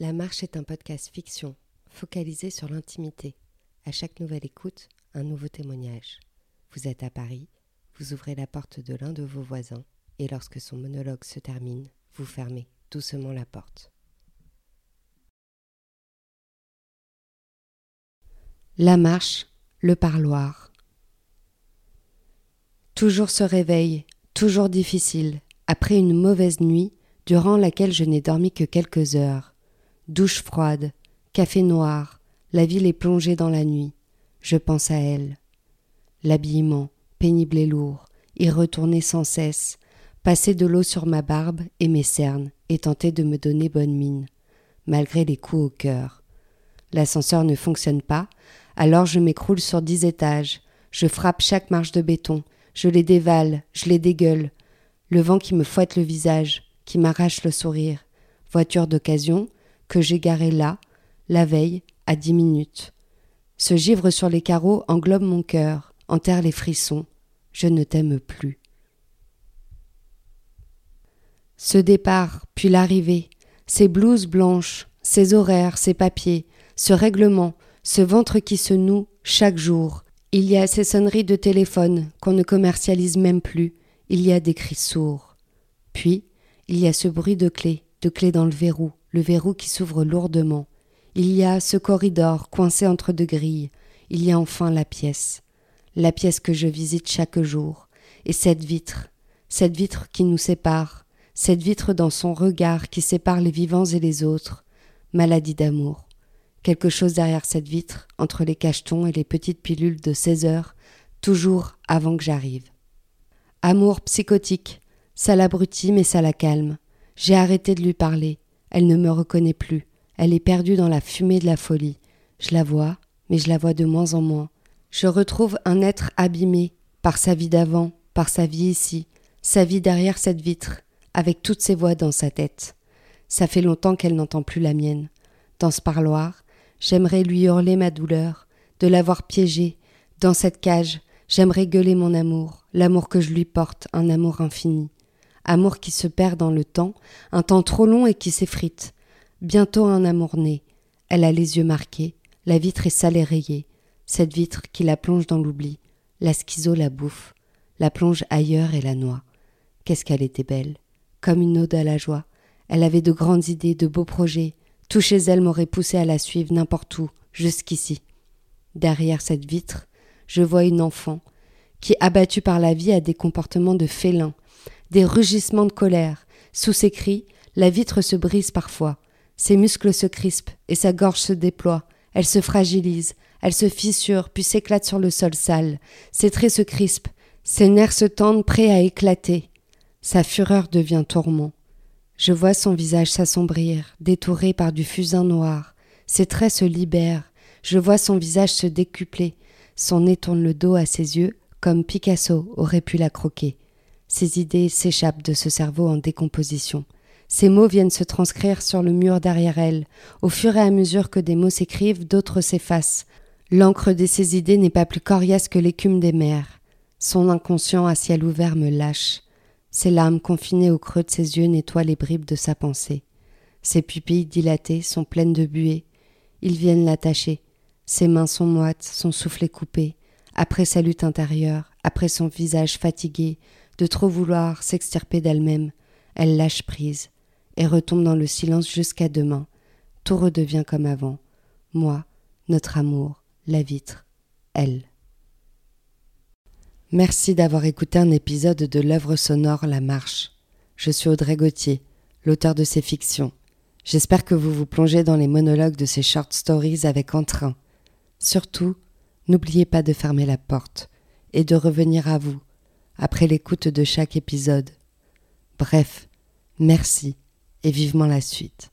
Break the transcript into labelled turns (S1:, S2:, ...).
S1: La Marche est un podcast fiction, focalisé sur l'intimité. À chaque nouvelle écoute, un nouveau témoignage. Vous êtes à Paris, vous ouvrez la porte de l'un de vos voisins, et lorsque son monologue se termine, vous fermez doucement la porte. La marche, le parloir. Toujours ce réveil, toujours difficile, après une mauvaise nuit, durant laquelle je n'ai dormi que quelques heures. Douche froide, café noir, la ville est plongée dans la nuit. Je pense à elle. L'habillement, pénible et lourd, y retourner sans cesse, passer de l'eau sur ma barbe et mes cernes, et tenter de me donner bonne mine, malgré les coups au cœur. L'ascenseur ne fonctionne pas, alors je m'écroule sur dix étages, je frappe chaque marche de béton, je les dévale, je les dégueule. Le vent qui me fouette le visage, qui m'arrache le sourire. Voiture d'occasion, que j'ai garé là, la veille, à dix minutes. Ce givre sur les carreaux englobe mon cœur, enterre les frissons. Je ne t'aime plus. Ce départ, puis l'arrivée, ces blouses blanches, ces horaires, ces papiers, ce règlement, ce ventre qui se noue chaque jour. Il y a ces sonneries de téléphone qu'on ne commercialise même plus. Il y a des cris sourds. Puis, il y a ce bruit de clé, de clé dans le verrou, le verrou qui s'ouvre lourdement. Il y a ce corridor coincé entre deux grilles. Il y a enfin la pièce. La pièce que je visite chaque jour. Et cette vitre. Cette vitre qui nous sépare. Cette vitre dans son regard qui sépare les vivants et les autres. Maladie d'amour. Quelque chose derrière cette vitre, entre les cachetons et les petites pilules de seize heures, toujours avant que j'arrive. Amour psychotique. Ça l'abrutit mais ça la calme. J'ai arrêté de lui parler. Elle ne me reconnaît plus. Elle est perdue dans la fumée de la folie. Je la vois, mais je la vois de moins en moins. Je retrouve un être abîmé par sa vie d'avant, par sa vie ici, sa vie derrière cette vitre, avec toutes ses voix dans sa tête. Ça fait longtemps qu'elle n'entend plus la mienne. Dans ce parloir, j'aimerais lui hurler ma douleur, de l'avoir piégée. Dans cette cage, j'aimerais gueuler mon amour, l'amour que je lui porte, un amour infini. Amour qui se perd dans le temps, un temps trop long et qui s'effrite. Bientôt un amour né. Elle a les yeux marqués, la vitre est sale et rayée. Cette vitre qui la plonge dans l'oubli. La schizo la bouffe, la plonge ailleurs et la noie. Qu'est-ce qu'elle était belle, comme une ode à la joie. Elle avait de grandes idées, de beaux projets. Tout chez elle m'aurait poussé à la suivre n'importe où, jusqu'ici. Derrière cette vitre, je vois une enfant qui, abattue par la vie, a des comportements de félin, des rugissements de colère. Sous ses cris, la vitre se brise parfois. Ses muscles se crispent et sa gorge se déploie. Elle se fragilise, elle se fissure puis s'éclate sur le sol sale. Ses traits se crispent, ses nerfs se tendent prêts à éclater. Sa fureur devient tourment. Je vois son visage s'assombrir, détouré par du fusain noir. Ses traits se libèrent. Je vois son visage se décupler. Son nez tourne le dos à ses yeux, comme Picasso aurait pu la croquer. Ses idées s'échappent de ce cerveau en décomposition. Ces mots viennent se transcrire sur le mur derrière elle. Au fur et à mesure que des mots s'écrivent, d'autres s'effacent. L'encre de ses idées n'est pas plus coriace que l'écume des mers. Son inconscient à ciel ouvert me lâche. Ses larmes confinées au creux de ses yeux nettoient les bribes de sa pensée. Ses pupilles dilatées sont pleines de buée. Ils viennent l'attacher. Ses mains sont moites, son souffle est coupé. Après sa lutte intérieure, après son visage fatigué, de trop vouloir s'extirper d'elle-même, elle lâche prise et retombe dans le silence jusqu'à demain. Tout redevient comme avant. Moi, notre amour, la vitre, elle. Merci d'avoir écouté un épisode de l'œuvre sonore La Marche. Je suis Audrey Gauthier, l'auteur de ces fictions. J'espère que vous vous plongez dans les monologues de ces short stories avec entrain. Surtout, n'oubliez pas de fermer la porte et de revenir à vous après l'écoute de chaque épisode. Bref, merci et vivement la suite.